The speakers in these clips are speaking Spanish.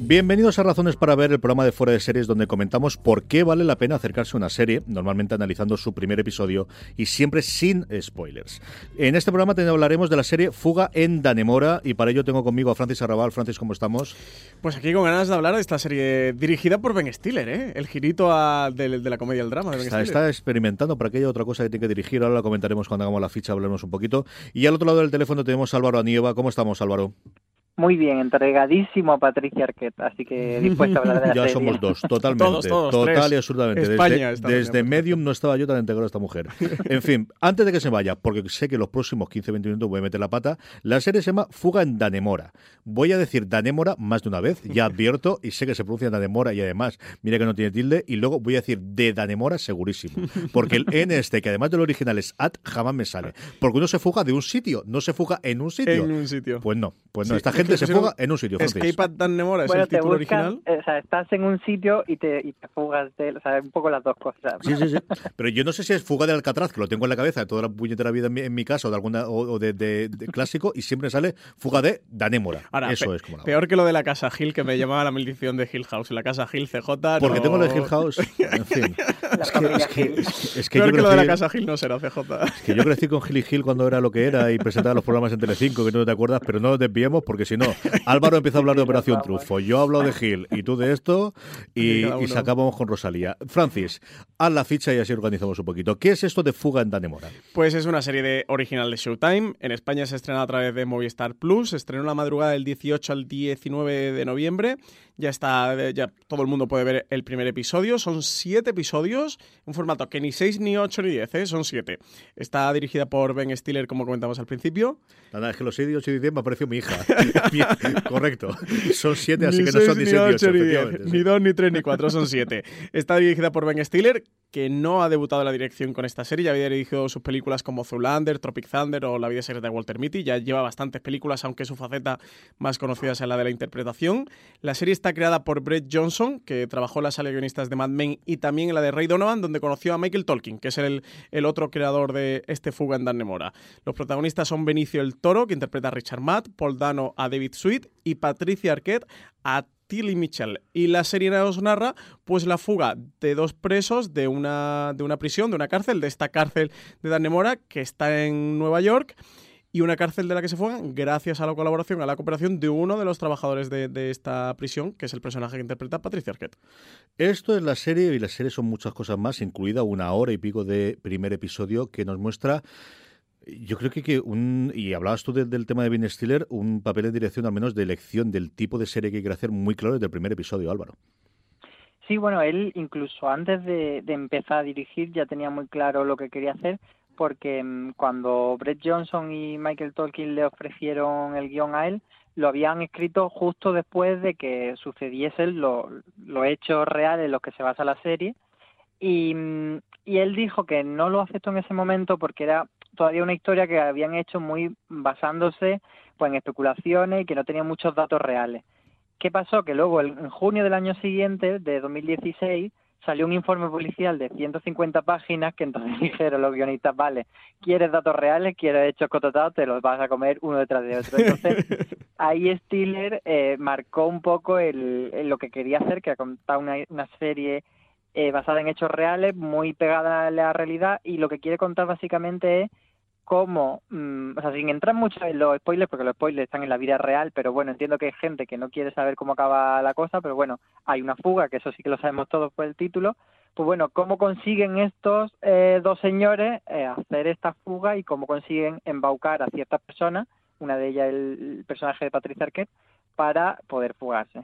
Bienvenidos a Razones para ver el programa de Fuera de Series donde comentamos por qué vale la pena acercarse a una serie, normalmente analizando su primer episodio y siempre sin spoilers. En este programa hablaremos de la serie Fuga en Danemora y para ello tengo conmigo a Francis Arrabal. Francis, ¿cómo estamos? Pues aquí con ganas de hablar de esta serie dirigida por Ben Stiller, ¿eh? el girito a, de, de, la comedia al drama. De ben está, está, experimentando para aquella otra cosa que tiene que dirigir, ahora la comentaremos cuando hagamos la ficha, hablaremos un poquito. Y al otro lado del teléfono tenemos a Álvaro Anieva. ¿Cómo estamos, Álvaro? Muy bien, entregadísimo a Patricia Arquette, así que dispuesto a hablar de la Ya serie. somos dos, totalmente. Todos, todos, total tres. y absolutamente. España desde está desde Medium no estaba yo tan integrado a esta mujer. En fin, antes de que se vaya, porque sé que los próximos 15-20 minutos voy a meter la pata, la serie se llama Fuga en Danemora. Voy a decir Danemora más de una vez, ya advierto, y sé que se pronuncia Danemora y además, mira que no tiene tilde, y luego voy a decir de Danemora segurísimo. Porque el N este, que además del original es at, jamás me sale. Porque uno se fuga de un sitio, no se fuga en un sitio. En un sitio. Pues no, pues no. Sí, Esta es gente se fuga en un sitio. Francis. Escape at Dan Nemora es Bueno, el te título buscan, original. eh, o sea, estás en un sitio y te, y te fugas de él, o sea, un poco las dos cosas. Sí, sí, sí. Pero yo no sé si es fuga del Alcatraz, que lo tengo en la cabeza de toda la puñetera vida en mi, en mi casa o de alguna o, o de, de- de clásico, y siempre sale fuga de Danémora. Ahora, Eso pe- es como la Peor que lo de la casa Hill, que me llamaba la maldición de Hill House. La casa Hill CJ. Porque no- tengo lo de Hill House. En fin. Es que, es que, es que- es que yo que lo de la crecí- casa Hill no será CJ. que yo crecí con Hill y Hill cuando era lo que era y presentaba los programas en Telecinco, que no te acuerdas, pero no nos desviemos porque si no, Álvaro empieza a hablar de Operación Trufo, yo hablo de Hill y tú de esto y, Y uno. sacábamos con Rosalía. Francis, haz la ficha y así organizamos un poquito. ¿Qué es esto de Fuga en Danemora? Pues es una serie de original de Showtime. En España se estrena a través de Movistar Plus. Se estrenó la madrugada del 18 al 19 de noviembre. Ya está, eh, ya todo el mundo puede ver el primer episodio. Son siete episodios, un formato que ni 6, ni 8, ni 10, ¿eh? son siete. Está dirigida por Ben Stiller, como comentamos al principio. Nada, es que los 6 y 8 y 10 me apareció mi hija. Correcto. Son 7, así ni que no seis, son ni ni 6 ni 8, ocho, ni diez, ni dos, ni tres, ni cuatro, son siete. Está dirigida por Ben Stiller, que no ha debutado en la dirección con esta serie. Ya había dirigido sus películas como Zoolander, Tropic Thunder o La vida secreta de Walter Mitty. Ya lleva bastantes películas, aunque su faceta más conocida es la de la interpretación. La serie está creada por Brett Johnson, que trabajó en la sala de guionistas de Mad Men y también en la de Ray Donovan, donde conoció a Michael Tolkien, que es el, el otro creador de este Fuga en Dan Nemora. Los protagonistas son Benicio el Toro, que interpreta a Richard Matt, Paul Dano a David Sweet y Patricia Arquette a Tilly Mitchell. Y la serie nos narra pues la fuga de dos presos de una, de una prisión, de una cárcel, de esta cárcel de Dan Nemora, que está en Nueva York, y una cárcel de la que se fugan gracias a la colaboración, a la cooperación de uno de los trabajadores de, de esta prisión, que es el personaje que interpreta Patricia Arquette. Esto es la serie y la serie son muchas cosas más, incluida una hora y pico de primer episodio que nos muestra. Yo creo que, que un. Y hablabas tú de- del tema de Ben Stiller, un papel de dirección, al menos de elección del tipo de serie que quiere hacer muy claro desde el primer episodio, Álvaro. Sí, bueno, él incluso antes de, de empezar a dirigir ya tenía muy claro lo que quería hacer porque mm, cuando Brett Johnson y Michael Tolkien le ofrecieron el guion a él, lo habían escrito justo después de que sucediesen los hechos reales en los que se basa la serie y, mm, y él dijo que no lo aceptó en ese momento porque era todavía una historia que habían hecho muy basándose pues en especulaciones y que no tenía muchos datos reales. ¿Qué pasó? Que luego, en junio del año siguiente, de 2016, salió un informe policial de 150 páginas que entonces dijeron los guionistas, vale, ¿quieres datos reales? ¿Quieres hechos cototados? Te los vas a comer uno detrás de otro. Entonces, ahí Stiller eh, marcó un poco el, el lo que quería hacer, que era contar una, una serie eh, basada en hechos reales, muy pegada a la realidad, y lo que quiere contar básicamente es cómo, mm, o sea, sin entrar mucho en los spoilers, porque los spoilers están en la vida real, pero bueno, entiendo que hay gente que no quiere saber cómo acaba la cosa, pero bueno, hay una fuga, que eso sí que lo sabemos todos por el título, pues bueno, cómo consiguen estos eh, dos señores eh, hacer esta fuga y cómo consiguen embaucar a ciertas personas, una de ellas el, personaje de Patricia Arquette, para poder fugarse.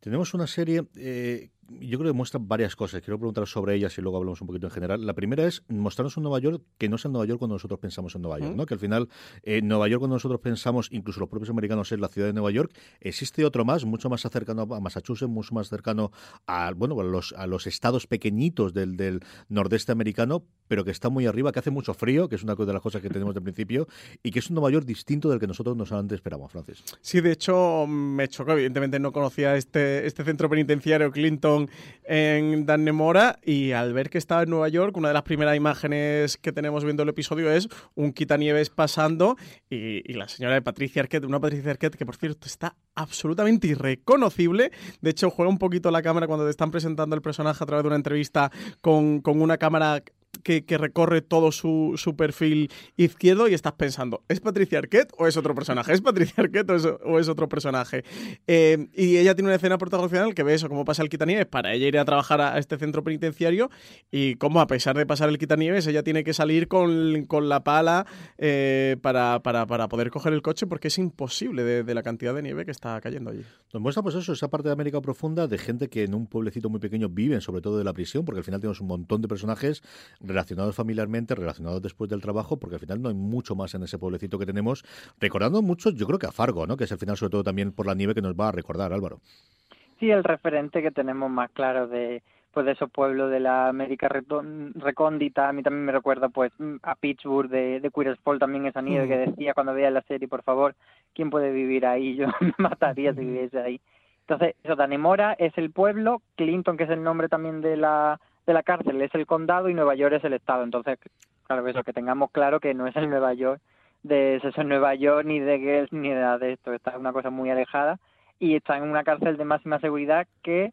Tenemos una serie, eh, yo creo que muestra varias cosas. Quiero preguntar sobre ellas y luego hablamos un poquito en general. La primera es mostrarnos un Nueva York que no es el Nueva York cuando nosotros pensamos en Nueva York, ¿no? Que al final, eh, Nueva York cuando nosotros pensamos, incluso los propios americanos, es la ciudad de Nueva York. Existe otro más, mucho más cercano a Massachusetts, mucho más cercano a, bueno, a los, a los estados pequeñitos del, del nordeste americano, pero que está muy arriba, que hace mucho frío, que es una de las cosas que tenemos de principio, y que es un Nueva York distinto del que nosotros nos antes esperamos, Francis. Sí, de hecho, me chocó. Evidentemente no conocía este, este centro penitenciario Clinton en Dannemora, y al ver que estaba en Nueva York, una de las primeras imágenes que tenemos viendo el episodio es un quitanieves pasando y, la señora de Patricia Arquette, una Patricia Arquette que, por cierto, está absolutamente irreconocible. De hecho, juega un poquito la cámara cuando te están presentando el personaje a través de una entrevista con, con una cámara que, recorre todo su, su, perfil izquierdo y estás pensando, ¿es Patricia Arquette o es otro personaje? ¿Es Patricia Arquette o es, otro personaje? Eh, y ella tiene una escena protagonista que ve eso, cómo pasa el quitanieves para ella ir a trabajar a este centro penitenciario y cómo a pesar de pasar el quitanieves ella tiene que salir con, con la pala eh, para, para, para, poder coger el coche porque es imposible de, de, la cantidad de nieve que está cayendo allí. Nos muestra pues eso, esa parte de América profunda de gente que en un pueblecito muy pequeño viven sobre todo de la prisión porque al final tenemos un montón de personajes relacionados familiarmente, relacionados después del trabajo, porque al final no hay mucho más en ese pueblecito que tenemos, recordando mucho, yo creo que a Fargo, ¿no? que es al final sobre todo también por la nieve que nos va a recordar, Álvaro. Sí, el referente que tenemos más claro de pues de esos pueblos de la América recóndita, a mí también me recuerda pues a Pittsburgh de, de Queer también esa nieve que decía cuando veía la serie, por favor, ¿quién puede vivir ahí? Yo me mataría si viviese ahí. Entonces, eso, Danemora es el pueblo, Clinton, que es el nombre también de la, de la cárcel es el condado y Nueva York es el estado. Entonces, claro, eso, que tengamos claro que no es el Nueva York de eso Nueva York ni de Girls ni de, de esto. Está una cosa muy alejada y está en una cárcel de máxima seguridad que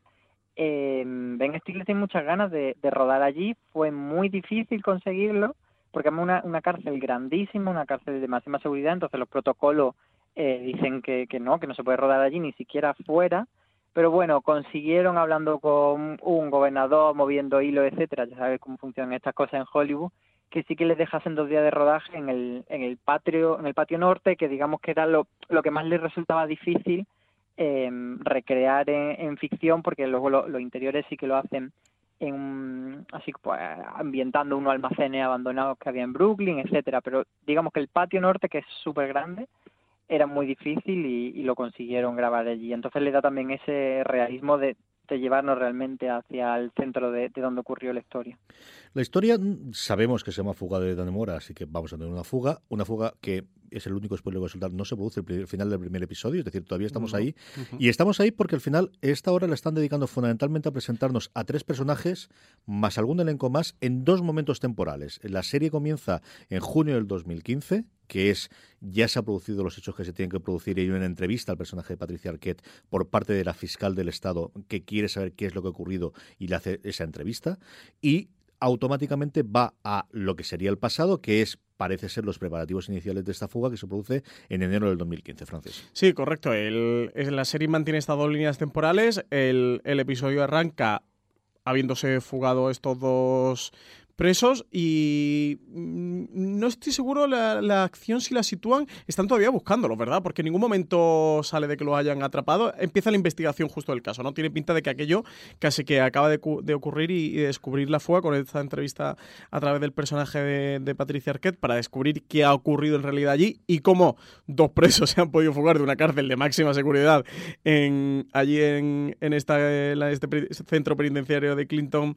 eh, Ben Stiller tiene muchas ganas de, rodar allí. Fue muy difícil conseguirlo porque es una, una cárcel grandísima, una cárcel de máxima seguridad. Entonces los protocolos eh, dicen que, que no, que no se puede rodar allí ni siquiera fuera pero bueno, consiguieron hablando con un gobernador, moviendo hilos, etcétera, ya sabes cómo funcionan estas cosas en Hollywood, que sí que les dejasen dos días de rodaje en el, en el patio, en el patio norte, que digamos que era lo, lo que más les resultaba difícil eh, recrear en, ficción, porque luego los interiores sí que lo hacen en así pues ambientando unos almacenes abandonados que había en Brooklyn, etcétera, pero digamos que el patio norte, que es súper grande, era muy difícil y, lo consiguieron grabar allí. Entonces le da también ese realismo de, llevarnos realmente hacia el centro de, donde ocurrió la historia. La historia mm, sabemos que se llama Fuga de Danemora, así que vamos a tener una fuga, una fuga que es el único spoiler que va a soltar, no se produce el, final del primer episodio, es decir, todavía estamos ahí. Y estamos ahí porque al final, esta hora la están dedicando fundamentalmente a presentarnos a tres personajes, más algún elenco más, en dos momentos temporales. La serie comienza en junio del 2015, que es ya se han producido los hechos que se tienen que producir y hay una entrevista al personaje de Patricia Arquette por parte de la fiscal del Estado que quiere saber qué es lo que ha ocurrido y le hace esa entrevista y automáticamente va a lo que sería el pasado, que es parece ser los preparativos iniciales de esta fuga que se produce en enero del 2015, Francis. Sí, correcto. La serie mantiene estas dos líneas temporales. El episodio arranca habiéndose fugado estos dos presos y mm, no estoy seguro la, la, acción si la sitúan, están todavía buscándolo, ¿verdad? Porque en ningún momento sale de que lo hayan atrapado. Empieza la investigación justo del caso, ¿no? Tiene pinta de que aquello casi que acaba de, ocurrir y, descubrir la fuga con esta entrevista a través del personaje de, Patricia Arquette para descubrir qué ha ocurrido en realidad allí y cómo dos presos se han podido fugar de una cárcel de máxima seguridad en, allí en, en este centro penitenciario de Clinton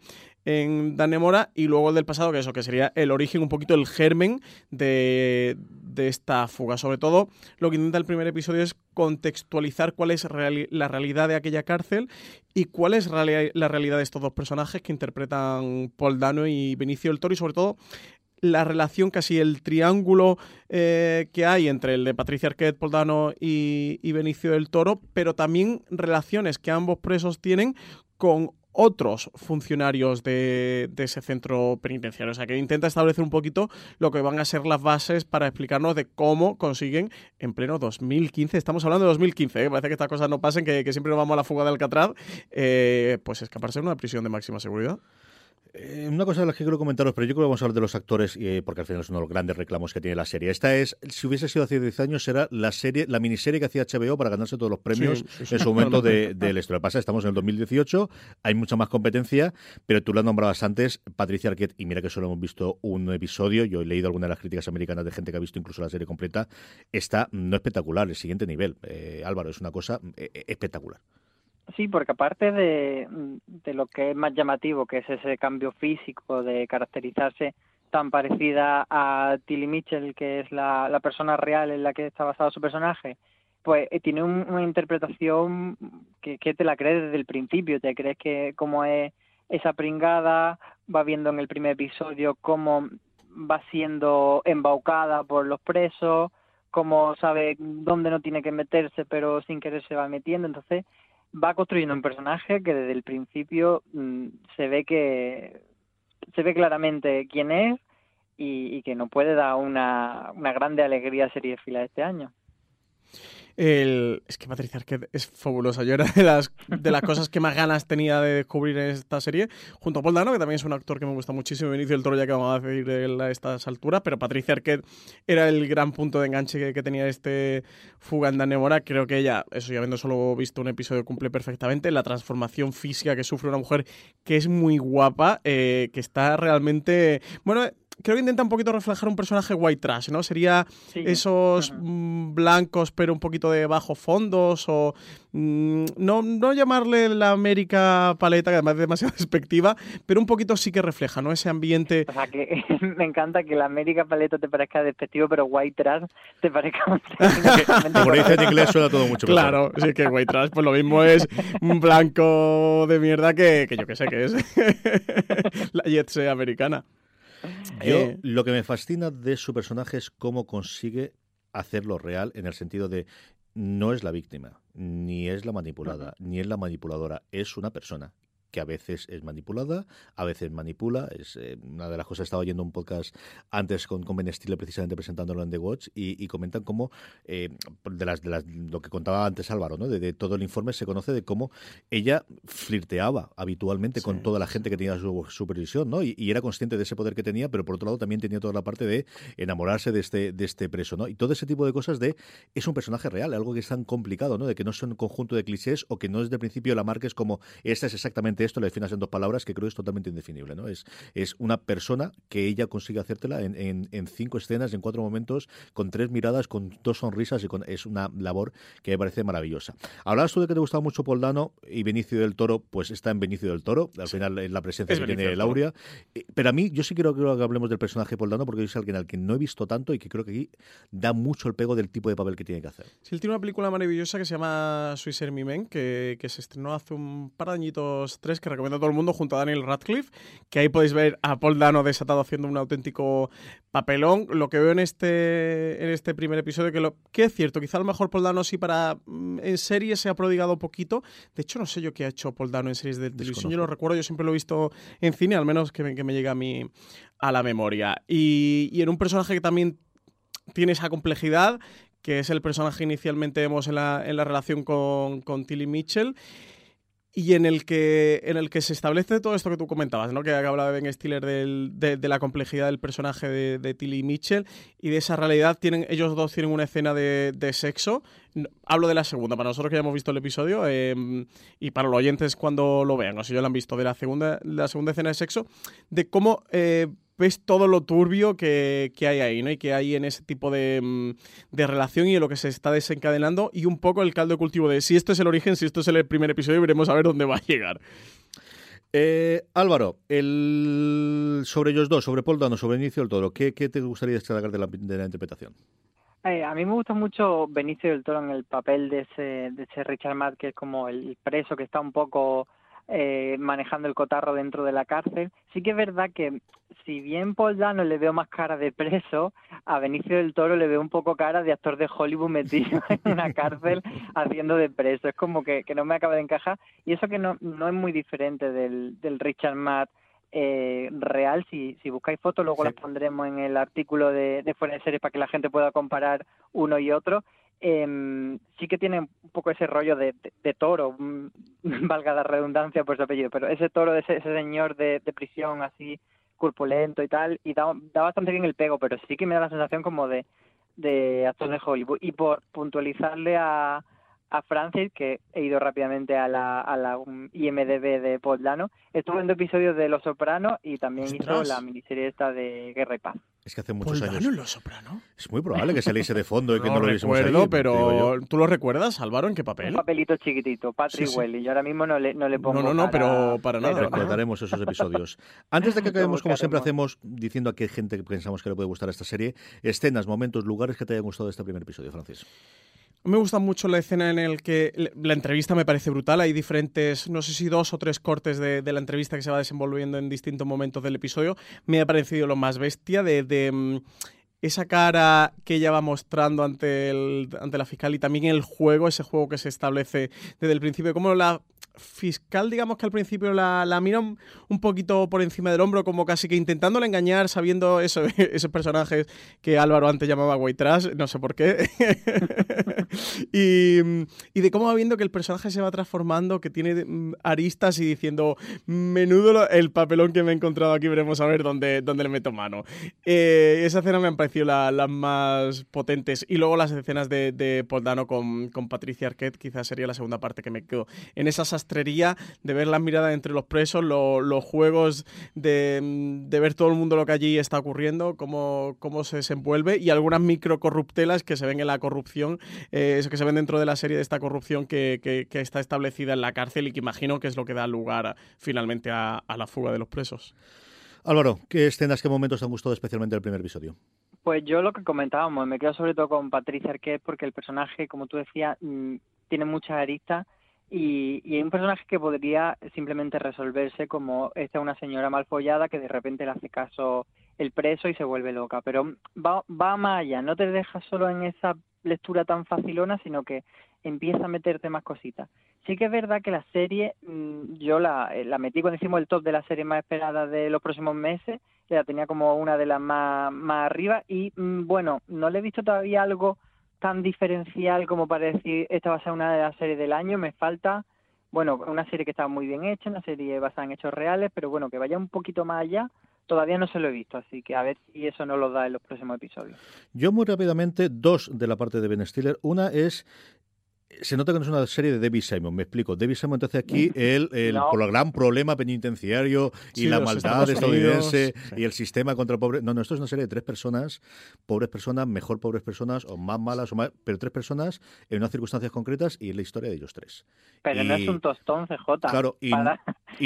en Danemora y luego el del pasado, que eso, que sería el origen, un poquito el germen de, esta fuga. Sobre todo, lo que intenta el primer episodio es contextualizar cuál es la realidad de aquella cárcel y cuál es la realidad de estos dos personajes que interpretan Paul Dano y Benicio del Toro y sobre todo la relación, casi el triángulo eh, que hay entre el de Patricia Arquette, Paul Dano y, y Benicio del Toro, pero también relaciones que ambos presos tienen con otros funcionarios de, ese centro penitenciario. O sea, que intenta establecer un poquito lo que van a ser las bases para explicarnos de cómo consiguen en pleno 2015, estamos hablando de 2015, ¿eh? parece que estas cosas no pasen, que, siempre nos vamos a la fuga de Alcatraz, eh, pues escaparse de una prisión de máxima seguridad. Eh, una cosa de las que quiero comentaros, pero yo creo que vamos a hablar de los actores, eh, porque al final es uno de los grandes reclamos que tiene la serie. Esta es, si hubiese sido hace 10 años, era la serie, la miniserie que hacía HBO para ganarse todos los premios en su momento de, de la historia. Pasa, estamos en el 2018, hay mucha más competencia, pero tú la nombrabas antes, Patricia Arquette, y mira que solo hemos visto un episodio, yo he leído algunas de las críticas americanas de gente que ha visto incluso la serie completa, está no espectacular, el siguiente nivel. Eh, Álvaro, es una cosa espectacular. Sí, porque aparte de, de, lo que es más llamativo, que es ese cambio físico de caracterizarse tan parecida a Tilly Mitchell, que es la, la persona real en la que está basado su personaje, pues eh, tiene una interpretación que, que, te la crees desde el principio, te crees que como es esa pringada, va viendo en el primer episodio cómo va siendo embaucada por los presos, cómo sabe dónde no tiene que meterse, pero sin querer se va metiendo, entonces va construyendo un personaje que desde el principio mm, se ve que se ve claramente quién es y, que nos puede dar una, una grande alegría serie fila este año. El, es que Patricia Arquette es fabulosa. Yo era de las, de las cosas que más ganas tenía de descubrir en esta serie, junto a Paul Dano, que también es un actor que me gusta muchísimo, Benicio del Toro, ya que vamos a decir a estas alturas, pero Patricia Arquette era el gran punto de enganche que, tenía este Fuga en Danemora. Creo que ella, eso ya habiendo solo visto un episodio, cumple perfectamente la transformación física que sufre una mujer que es muy guapa, eh, que está realmente... Bueno, creo que intenta un poquito reflejar un personaje white trash, ¿no? Sería esos mm, blancos pero un poquito de bajos fondos o mm, no, no llamarle la América paleta, que además es demasiado despectiva, pero un poquito sí que refleja, ¿no? Ese ambiente... O sea, que me encanta que la América paleta te parezca despectivo, pero white trash te parezca... Por dice en inglés suena todo mucho Claro, sí que white trash, pues lo mismo es un blanco de mierda que, que yo que sé que es la jet americana. Yo, eh, lo que me fascina de su personaje es cómo consigue hacerlo real en el sentido de no es la víctima, ni es la manipulada, ni es la manipuladora, es una persona que a veces es manipulada, a veces manipula. Es eh, una de las cosas, estaba oyendo un podcast antes con, con Ben Stiller precisamente presentándolo en The Watch y, comentan cómo, eh, de, las, de las, lo que contaba antes Álvaro, ¿no? De, todo el informe se conoce de cómo ella flirteaba habitualmente con toda la gente que tenía su supervisión, ¿no? Y, era consciente de ese poder que tenía, pero por otro lado también tenía toda la parte de enamorarse de este, de este preso, ¿no? Y todo ese tipo de cosas de es un personaje real, algo que es tan complicado, ¿no? De que no son un conjunto de clichés o que no desde el principio la marca es como esta es exactamente esto, le definas en dos palabras, que creo que es totalmente indefinible. ¿no? Es, es una persona que ella consigue hacértela en, en, cinco escenas, en cuatro momentos, con tres miradas, con dos sonrisas, y con, es una labor que me parece maravillosa. Hablabas tú de que te gustaba mucho Poldano y Benicio del Toro, pues está en Benicio del Toro, al final es la presencia que tiene Lauria. Eh, pero a mí, yo sí quiero, que hablemos del personaje Poldano, porque es alguien al que no he visto tanto y que creo que aquí da mucho el pego del tipo de papel que tiene que hacer. Sí, él tiene una película maravillosa que se llama Swiss Army Men, que, que se estrenó hace un par de añitos, que recomiendo a todo el mundo junto a Daniel Radcliffe, que ahí podéis ver a Paul Dano desatado haciendo un auténtico papelón. Lo que veo en este, en este primer episodio, que, lo, que es cierto, quizá a lo mejor Paul Dano sí para mm, en series se ha prodigado poquito. De hecho, no sé yo qué ha hecho Paul Dano en series de televisión, yo lo recuerdo, yo siempre lo he visto en cine, al menos que me, que me llega a, mí, a la memoria. Y, y en un personaje que también tiene esa complejidad que es el personaje inicialmente vemos en la, en la relación con, con Tilly Mitchell y en el que en el que se establece todo esto que tú comentabas, ¿no? Que hablaba Ben Stiller de, la complejidad del personaje de, Tilly Mitchell y de esa realidad. Tienen, ellos dos tienen una escena de, sexo. Hablo de la segunda, para nosotros que ya hemos visto el episodio em, y para los oyentes cuando lo vean, o si ya lo han visto, de la segunda, la segunda escena de sexo, de cómo eh, ves todo lo turbio que, hay ahí, ¿no? Y que hay en ese tipo de, mm, de, relación y en lo que se está desencadenando y un poco el caldo de cultivo de si esto es el origen, si esto es el primer episodio, veremos a ver dónde va a llegar. Eh, Álvaro, el... sobre ellos dos, sobre Paul Dano, sobre Benicio del Toro, ¿qué, qué te gustaría destacar de la, de la interpretación? Eh, a mí me gusta mucho Benicio del Toro en el papel de ese, de ese Richard Matt, que es como el preso que está un poco eh, manejando el cotarro dentro de la cárcel. Sí que es verdad que si bien Paul Dano le veo más cara de preso, a Benicio del Toro le veo un poco cara de actor de Hollywood metido en una cárcel haciendo de preso. Es como que, que no me acaba de encajar. Y eso que no, no es muy diferente del, del Richard Matt eh, real. Si, si buscáis fotos, luego las pondremos en el artículo de, de Fuera de Series para que la gente pueda comparar uno y otro. em, sí que tiene un poco ese rollo de, de, toro, mm, valga la redundancia por su apellido, pero ese toro de ese, señor de, prisión así corpulento y tal, y da, da bastante bien el pego, pero sí que me da la sensación como de, de actor de Hollywood. Y por puntualizarle a, a Francis, que he ido rápidamente a la, a la IMDB de Poldano, estuvo en dos episodios de Los Sopranos y también hizo la miniserie esta de Guerra y Paz. Es que hace muchos años. en Los Sopranos? Es muy probable que saliese de fondo y que no, lo recuerdo, pero ¿tú lo recuerdas, Álvaro, en qué papel? Un papelito chiquitito, Patrick sí, y Yo ahora mismo no le, no le pongo No, no, no, pero para nada. Recordaremos esos episodios. Antes de que acabemos, como siempre hacemos, diciendo a qué gente pensamos que le puede gustar esta serie, escenas, momentos, lugares que te hayan gustado de este primer episodio, Francis. Me gusta mucho la escena en el que la entrevista me parece brutal. Hay diferentes, no sé si dos o tres cortes de, la entrevista que se va desenvolviendo en distintos momentos del episodio. Me ha parecido lo más bestia de, mm, esa cara que ella va mostrando ante, el, ante la fiscal y también el juego, ese juego que se establece desde el principio, como la fiscal, digamos que al principio la, la mira un, poquito por encima del hombro, como casi que intentándola engañar, sabiendo eso, esos personajes que Álvaro antes llamaba white trash, no sé por qué. y, y, de cómo va viendo que el personaje se va transformando, que tiene mm, aristas y diciendo, menudo el papelón que me he encontrado aquí, veremos a ver dónde, dónde le meto mano. Eh, esa escena me parecido las más potentes. Y luego las escenas de, de Poldano con, con Patricia Arquette, quizás sería la segunda parte que me quedo. En esas de ver las miradas entre los presos, los juegos de, ver todo el mundo lo que allí está ocurriendo, cómo, cómo se desenvuelve y algunas micro corruptelas que se ven en la corrupción, eh, que se ven dentro de la serie de esta corrupción que, que, está establecida en la cárcel y que imagino que es lo que da lugar finalmente a, a la fuga de los presos. Álvaro, ¿qué escenas, qué momentos te han gustado especialmente el primer episodio? Pues yo lo que comentábamos, me quedo sobre todo con Patricia Arquette porque el personaje, como tú decías, mm, tiene muchas aristas y, y, hay un personaje que podría simplemente resolverse como esta una señora mal follada que de repente le hace caso el preso y se vuelve loca. Pero va, va más allá, no te deja solo en esa lectura tan facilona, sino que empieza a meterte más cositas. Sí que es verdad que la serie, mm, yo la, eh, la metí cuando hicimos el top de la serie más esperada de los próximos meses, la tenía como una de las más, más arriba y mm, bueno, no le he visto todavía algo tan diferencial como para decir esta va a ser una de las series del año, me falta, bueno, una serie que está muy bien hecha, una serie basada en hechos reales, pero bueno, que vaya un poquito más allá, todavía no se lo he visto, así que a ver si eso nos lo da en los próximos episodios. Yo muy rápidamente, dos de la parte de Ben Stiller. Una es se nota que no es una serie de David Simon, me explico. David Simon, entonces aquí el, el gran problema penitenciario y la maldad estadounidense y el sistema contra el pobre. No, no, esto es una serie de tres personas, pobres personas, mejor pobres personas, o más malas, o más, pero tres personas en unas circunstancias concretas y es la historia de ellos tres. Pero no es un tostón, CJ. Claro, y,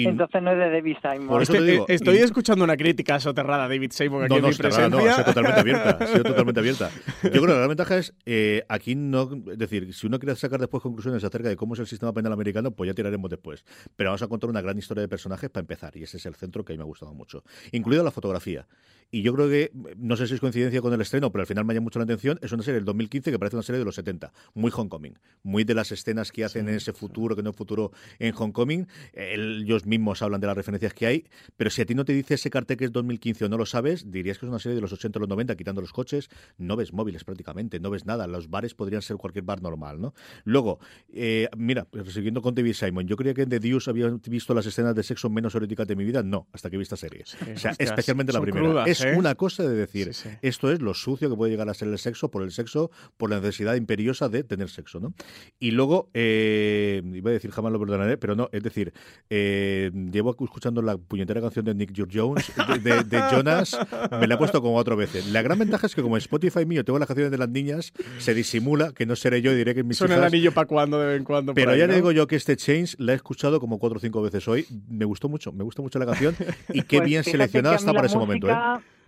entonces no es de David Simon. estoy escuchando una crítica soterrada a David Simon aquí no, no, en mi presencia. No, ha sido totalmente abierta. Ha sido totalmente abierta. Yo creo que la gran ventaja es, eh, aquí no, es decir, si uno quiere sacar después conclusiones acerca de cómo es el sistema penal americano, pues ya tiraremos después. Pero vamos a contar una gran historia de personajes para empezar, y ese es el centro que a mí me ha gustado mucho. Incluida la fotografía. Y yo creo que, no sé si es coincidencia con el estreno, pero al final me llama mucho la atención, es una serie del 2015 que parece una serie de los 70, muy Homecoming, muy de las escenas que hacen en ese futuro, que no es futuro en Homecoming. Ellos mismos hablan de las referencias que hay, pero si a ti no te dice ese cartel que es 2015 o no lo sabes, dirías que es una serie de los 80 o los 90, quitando los coches, no ves móviles prácticamente, no ves nada. Los bares podrían ser cualquier bar normal, ¿no? Luego, eh, mira, siguiendo con David Simon, yo creía que en The Deuce había visto las escenas de sexo menos eróticas de mi vida, no, hasta que vi esta serie. o sea, especialmente la primera. es ¿eh? una cosa de decir, esto es lo sucio que puede llegar a ser el sexo por el sexo, por la necesidad imperiosa de tener sexo, ¿no? Y luego, eh, iba a decir jamás lo perdonaré, pero no, es decir, eh, llevo escuchando la puñetera canción de Nick Jones, de, Jonas, me la he puesto como cuatro veces. La gran ventaja es que como Spotify mío tengo las canciones de las niñas, se disimula que no seré yo y diré que mis Suena el anillo para cuando de vez en cuando. Pero ya le digo yo que este Change la he escuchado como cuatro o cinco veces hoy. Me gustó mucho, me gusta mucho la canción y qué pues bien seleccionada está para ese momento. ¿eh?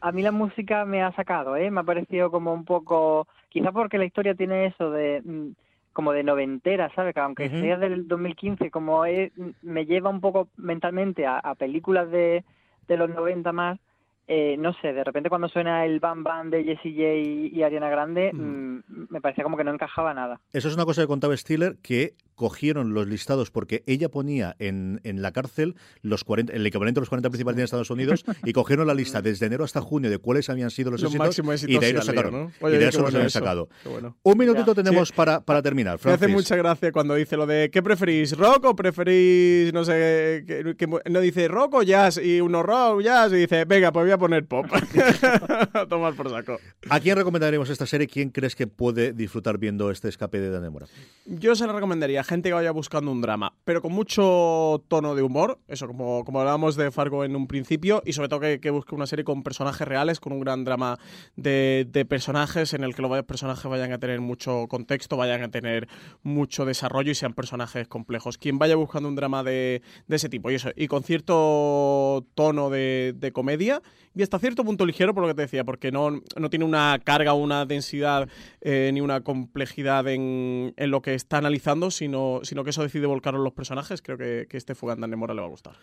a mí la música me ha sacado, ¿eh? Me ha parecido como un poco, quizá porque la historia tiene eso de mm, como de noventera, ¿sabes? Que aunque sea del 2015, como es, me lleva un poco mentalmente a, películas de, de los 90 más, eh, no sé, de repente cuando suena el Bam Bam de Jessie J y, Ariana Grande, mm, me parecía como que no encajaba nada. Eso es una cosa que contaba Stiller, que cogieron los listados porque ella ponía en, en la cárcel los 40, el equivalente a los 40 principales de Estados Unidos y cogieron la lista desde enero hasta junio de cuáles habían sido los Lo éxitos máximo y éxitos de ahí los sacaron. y de eso los bueno habían eso, sacado. bueno. Un minutito Ya. tenemos para, para terminar. Me hace Francis. mucha gracia cuando dice lo de ¿qué preferís? ¿Rock o preferís, no sé, que, que- no dice rock o jazz? Y uno rock, jazz, y dice, venga, pues voy a poner pop. Tomar por saco. ¿A quién recomendaremos esta serie? ¿Quién crees que puede disfrutar viendo este escape de Danemora? Yo se la recomendaría gente que vaya buscando un drama, pero con mucho tono de humor, eso como, como hablábamos de Fargo en un principio, y sobre todo que, que busque una serie con personajes reales, con un gran drama de, personajes en el que los personajes vayan a tener mucho contexto, vayan a tener mucho desarrollo y sean personajes complejos. Quien vaya buscando un drama de, ese tipo y eso, y con cierto tono de, de comedia y hasta cierto punto ligero, por lo que te decía, porque no, no tiene una carga, una densidad eh, ni una complejidad en, en lo que está analizando, sino, sino que eso decide volcar los personajes. Creo que, que este Fuganda de Mora le va a gustar.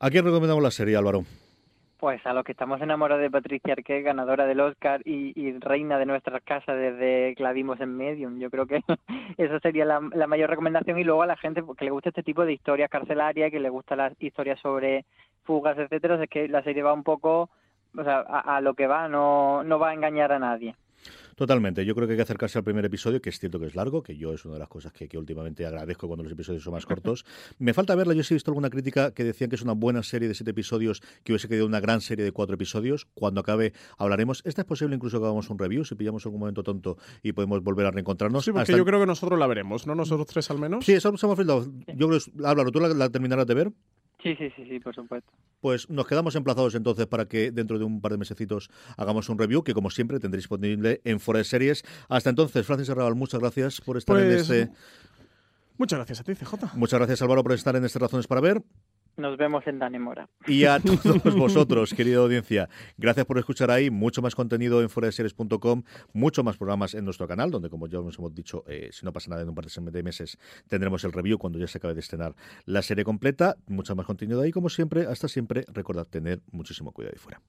¿A quién recomendamos la serie, Álvaro? Pues a los que estamos enamorados de Patricia Arquette, ganadora del Oscar y, y reina de nuestras casas desde que la vimos en Medium. Yo creo que eso sería la, la mayor recomendación. Y luego a la gente que le gusta este tipo de historias carcelarias, que le gusta las historias sobre fugas, etcétera, es que la serie va un poco o sea, a, a lo que va, no, no va a engañar a nadie. Totalmente. Yo creo que hay que acercarse al primer episodio, que es cierto que es largo, que yo es una de las cosas que, que últimamente agradezco cuando los episodios son más cortos. Me falta verla. Yo sí he visto alguna crítica que decían que es una buena serie de siete episodios, que hubiese quedado una gran serie de cuatro episodios. Cuando acabe hablaremos. Esta es posible incluso que hagamos un review, si pillamos algún momento tonto y podemos volver a reencontrarnos. Sí, porque Hasta- yo creo que nosotros la veremos, ¿no? Nosotros tres al menos. Sí, eso hemos filtrado. Yo creo que, Álvaro, ¿tú la, la terminarás de ver? Sí, sí, sí, sí, por supuesto. Pues nos quedamos emplazados entonces para que dentro de un par de mesecitos hagamos un review que como siempre tendréis disponible en Fuera de Series. Hasta entonces, Francis Arrabal, muchas gracias por estar en Pues, este... Muchas gracias a ti, CJ. Muchas gracias Álvaro por estar en este Razones para Ver. Nos vemos en Danemora. Y a todos vosotros, querida audiencia, gracias por escuchar ahí. Mucho más contenido en fueradeseries.com, mucho más programas en nuestro canal, donde, como ya os hemos dicho, eh, si no pasa nada en un par de meses, tendremos el review cuando ya se acabe de estrenar la serie completa. Mucho más contenido ahí, como siempre. Hasta siempre, recordad tener muchísimo cuidado ahí fuera.